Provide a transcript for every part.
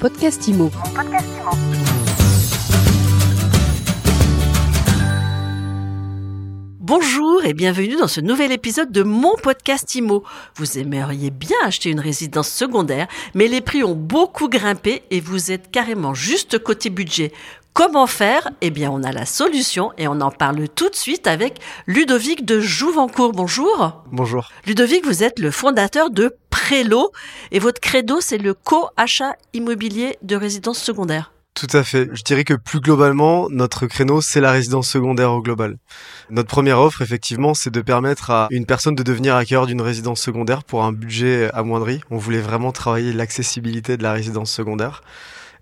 podcast IMO. Bonjour et bienvenue dans ce nouvel épisode de mon podcast IMO. Vous aimeriez bien acheter une résidence secondaire, mais les prix ont beaucoup grimpé et vous êtes carrément juste côté budget. Comment faire? Eh bien, on a la solution et on en parle tout de suite avec Ludovic de Jouvencourt. Bonjour. Bonjour. Ludovic, vous êtes le fondateur de Prélo et votre credo, c'est le co-achat immobilier de résidence secondaire. Tout à fait. Je dirais que plus globalement, notre créneau, c'est la résidence secondaire au global. Notre première offre, effectivement, c'est de permettre à une personne de devenir acquéreur d'une résidence secondaire pour un budget amoindri. On voulait vraiment travailler l'accessibilité de la résidence secondaire.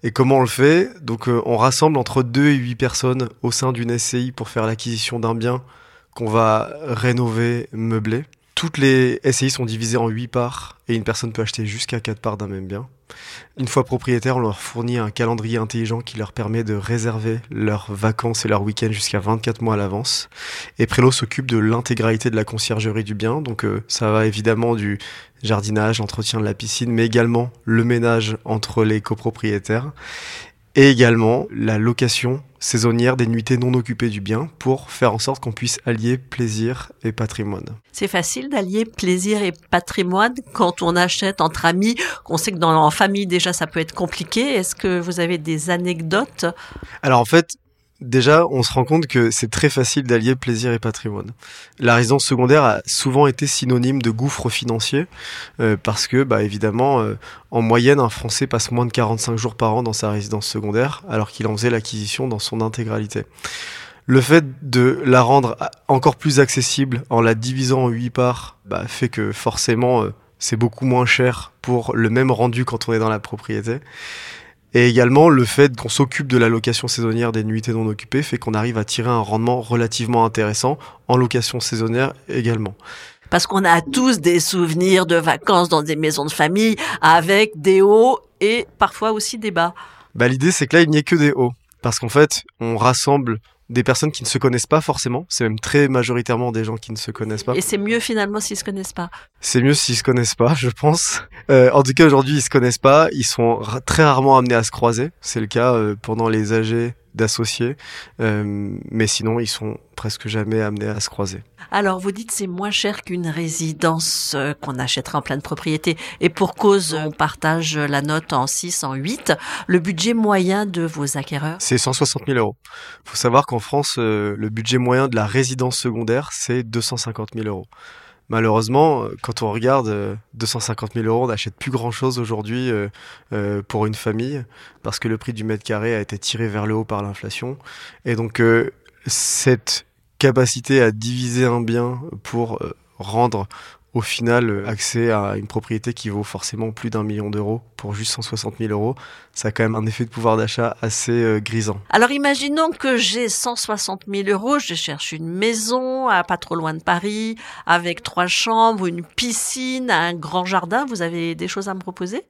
Et comment on le fait? Donc euh, on rassemble entre 2 et 8 personnes au sein d'une SCI pour faire l'acquisition d'un bien qu'on va rénover, meubler. Toutes les SCI sont divisées en 8 parts et une personne peut acheter jusqu'à 4 parts d'un même bien. Une fois propriétaire, on leur fournit un calendrier intelligent qui leur permet de réserver leurs vacances et leurs week-ends jusqu'à 24 mois à l'avance. Et Prélo s'occupe de l'intégralité de la conciergerie du bien. Donc euh, ça va évidemment du jardinage, l'entretien de la piscine, mais également le ménage entre les copropriétaires et également la location saisonnière des nuitées non occupées du bien pour faire en sorte qu'on puisse allier plaisir et patrimoine. C'est facile d'allier plaisir et patrimoine quand on achète entre amis. On sait que dans en famille déjà ça peut être compliqué. Est-ce que vous avez des anecdotes? Alors en fait, Déjà, on se rend compte que c'est très facile d'allier plaisir et patrimoine. La résidence secondaire a souvent été synonyme de gouffre financier euh, parce que, bah, évidemment, euh, en moyenne, un Français passe moins de 45 jours par an dans sa résidence secondaire alors qu'il en faisait l'acquisition dans son intégralité. Le fait de la rendre encore plus accessible en la divisant en 8 parts bah, fait que forcément euh, c'est beaucoup moins cher pour le même rendu quand on est dans la propriété. Et également, le fait qu'on s'occupe de la location saisonnière des nuitées non occupées fait qu'on arrive à tirer un rendement relativement intéressant en location saisonnière également. Parce qu'on a tous des souvenirs de vacances dans des maisons de famille avec des hauts et parfois aussi des bas. Bah, l'idée, c'est que là, il n'y ait que des hauts. Parce qu'en fait, on rassemble des personnes qui ne se connaissent pas forcément. C'est même très majoritairement des gens qui ne se connaissent pas. Et c'est mieux finalement s'ils se connaissent pas. C'est mieux s'ils se connaissent pas, je pense. Euh, en tout cas, aujourd'hui, ils se connaissent pas. Ils sont très rarement amenés à se croiser. C'est le cas euh, pendant les âgés d'associés, euh, mais sinon ils sont presque jamais amenés à se croiser. Alors vous dites c'est moins cher qu'une résidence euh, qu'on achèterait en pleine propriété et pour cause on partage la note en 6, en 8. Le budget moyen de vos acquéreurs? C'est 160 000 euros. Il faut savoir qu'en France euh, le budget moyen de la résidence secondaire c'est 250 000 euros malheureusement, euh, quand on regarde 250 euh, 000 euros, on n'achète plus grand-chose aujourd'hui euh, pour une famille parce que le prix du mètre carré a été tiré vers le haut par l'inflation. Et donc, cette capacité à diviser un bien pour rendre au final, euh, accès à une propriété qui vaut forcément plus d'un million d'euros pour juste 160 000 euros, ça a quand même un effet de pouvoir d'achat assez euh, grisant. Alors imaginons que j'ai 160 000 euros, je cherche une maison à pas trop loin de Paris, avec trois chambres, une piscine, un grand jardin. Vous avez des choses à me proposer?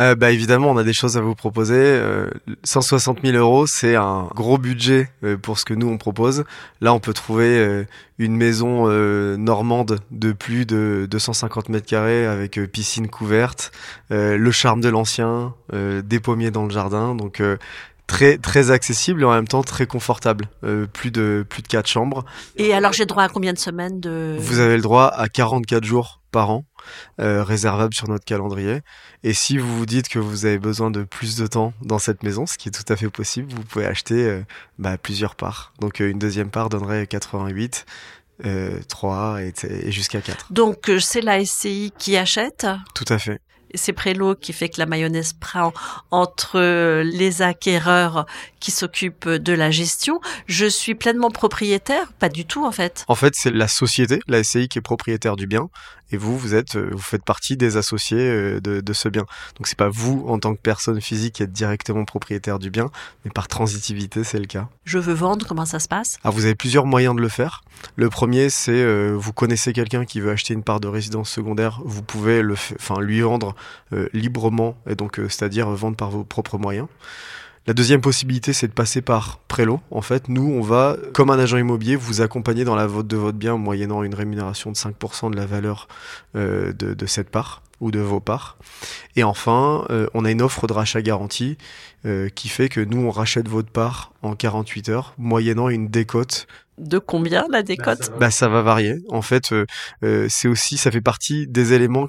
Euh, bah évidemment, on a des choses à vous proposer. Euh, 160 000 euros, c'est un gros budget euh, pour ce que nous on propose. Là, on peut trouver euh, une maison normande de plus de 250 mètres carrés avec piscine couverte, le charme de l'ancien, des pommiers dans le jardin. Donc très très accessible et en même temps très confortable. plus de plus de quatre chambres. Et alors j'ai droit à combien de semaines de Vous avez le droit à 44 jours par an euh, réservable sur notre calendrier. Et si vous vous dites que vous avez besoin de plus de temps dans cette maison, ce qui est tout à fait possible, vous pouvez acheter euh, bah, plusieurs parts. Donc euh, une deuxième part donnerait 88. 3 et, et jusqu'à 4. Donc c'est la SCI qui achète? Tout à fait c'est Prélo qui fait que la mayonnaise prend entre les acquéreurs qui s'occupent de la gestion. Je suis pleinement propriétaire? Pas du tout en fait. En fait, c'est la société, la SCI qui est propriétaire du bien et vous, vous êtes, vous faites partie des associés euh, de, de ce bien. Donc c'est pas vous en tant que personne physique qui êtes directement propriétaire du bien, mais par transitivité, c'est le cas. Je veux vendre, comment ça se passe? Alors vous avez plusieurs moyens de le faire. Le premier, c'est euh, vous connaissez quelqu'un qui veut acheter une part de résidence secondaire, vous pouvez le, enfin lui vendre euh, librement et donc c'est-à-dire vendre par vos propres moyens. La deuxième possibilité, c'est de passer par Prélo. En fait, nous, on va, comme un agent immobilier, vous accompagner dans la vente de votre bien moyennant une rémunération de 5% de la valeur euh, de, de, cette part. ou de vos parts. Et enfin, euh, on a une offre de rachat garantie euh, qui fait que nous, on rachète votre part en 48 heures, moyennant une décote. De combien la décote? Bah, ça va varier. En fait, euh, c'est aussi, ça fait partie des éléments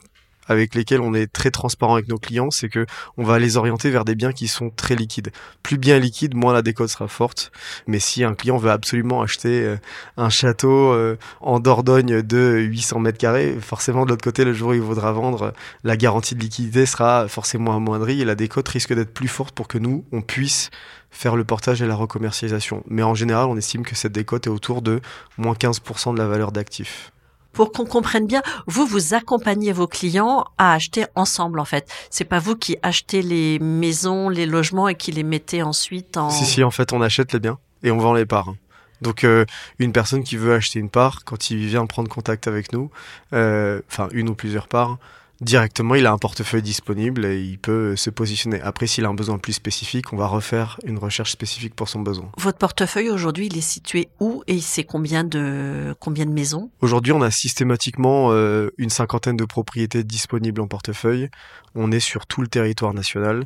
avec lesquels on est très transparent avec nos clients, c'est que on va les orienter vers des biens qui sont très liquides. Plus bien liquide, moins la décote sera forte. Mais si un client veut absolument acheter euh, un château euh, en Dordogne de 800 mètres carrés, forcément de l'autre côté, le jour où il voudra vendre, la garantie de liquidité sera forcément amoindrie et la décote risque d'être plus forte pour que nous, on puisse faire le portage et la recommercialisation. Mais en général, on estime que cette décote est autour de moins 15% de la valeur d'actifs pour qu'on comprenne bien, vous vous accompagnez vos clients à acheter ensemble en fait. C'est pas vous qui achetez les maisons, les logements et qui les mettez ensuite en. Si si, en fait, on achète les biens et on vend les parts. Donc euh, une personne qui veut acheter une part, quand il vient prendre contact avec nous, euh, enfin une ou plusieurs parts, directement, il a un portefeuille disponible et il peut se positionner. Après, s'il a un besoin plus spécifique, on va refaire une recherche spécifique pour son besoin. Votre portefeuille aujourd'hui, il est situé où et c'est combien de combien de maisons? Aujourd'hui, on a systématiquement euh, une cinquantaine de propriétés disponibles en portefeuille. On est sur tout le territoire national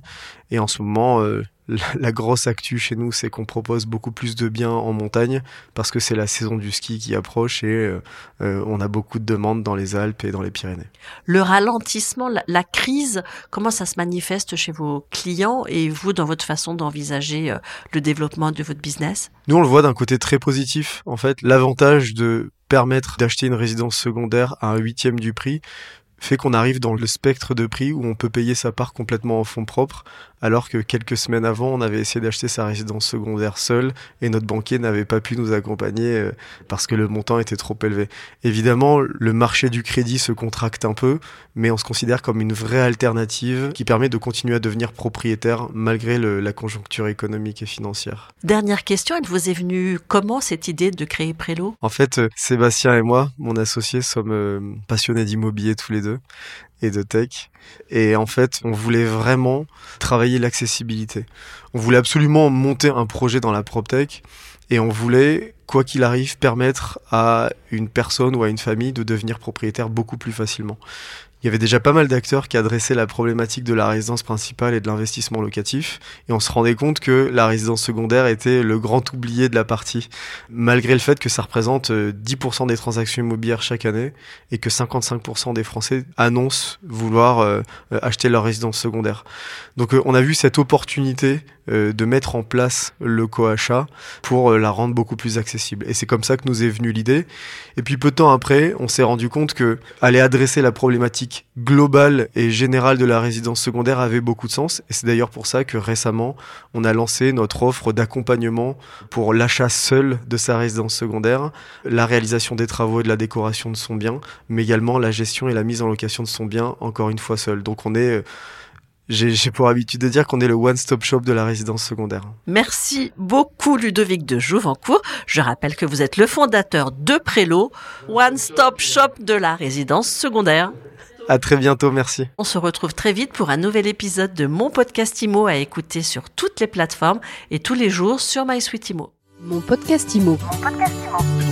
et en ce moment, euh, la grosse actu chez nous, c'est qu'on propose beaucoup plus de biens en montagne parce que c'est la saison du ski qui approche et euh, euh, on a beaucoup de demandes dans les Alpes et dans les Pyrénées. Le ralentissement, la, crise, comment ça se manifeste chez vos clients et vous dans votre façon d'envisager euh, le développement de votre business? Nous, on le voit d'un côté très positif. En fait, l'avantage de permettre d'acheter une résidence secondaire à un huitième du prix fait qu'on arrive dans le spectre de prix où on peut payer sa part complètement en fonds propres alors que quelques semaines avant, on avait essayé d'acheter sa résidence secondaire seul et notre banquier n'avait pas pu nous accompagner euh, parce que le montant était trop élevé. Évidemment, le marché du crédit se contracte un peu, mais on se considère comme une vraie alternative qui permet de continuer à devenir propriétaire malgré la conjoncture économique et financière. Dernière question, elle vous est venue comment cette idée de créer Prélo? En fait, euh, Sébastien et moi, mon associé, sommes euh, passionnés d'immobilier tous les deux et de tech. Et en fait, on voulait vraiment travailler l'accessibilité. On voulait absolument monter un projet dans la PropTech et on voulait, quoi qu'il arrive, permettre à une personne ou à une famille de devenir propriétaire beaucoup plus facilement il y avait déjà pas mal d'acteurs qui adressaient la problématique de la résidence principale et de l'investissement locatif, et on se rendait compte que la résidence secondaire était le grand oublié de la partie, malgré le fait que ça représente 10% euh, des transactions immobilières chaque année, et que 55% des Français annoncent vouloir euh, euh, acheter leur résidence secondaire. Donc on a vu cette opportunité de mettre en place le coachat pour la rendre beaucoup plus accessible. Et c'est comme ça que nous est venue l'idée. Et puis peu de temps après, on s'est rendu compte que aller adresser la problématique globale et générale de la résidence secondaire avait beaucoup de sens. Et c'est d'ailleurs pour ça que récemment, on a lancé notre offre d'accompagnement pour l'achat seul de sa résidence secondaire, la réalisation des travaux et de la décoration de son bien, mais également la gestion et la mise en location de son bien, encore une fois seul. Donc on est j'ai pour habitude de dire qu'on est le one-stop shop de la résidence secondaire. Merci beaucoup Ludovic de Jouvencourt. Je rappelle que vous êtes le fondateur de Prélo, one-stop shop de la résidence secondaire. À très bientôt, merci. On se retrouve très vite pour un nouvel épisode de mon podcast IMO à écouter sur toutes les plateformes et tous les jours sur MySuite IMO. Mon podcast IMO. Mon podcast IMO.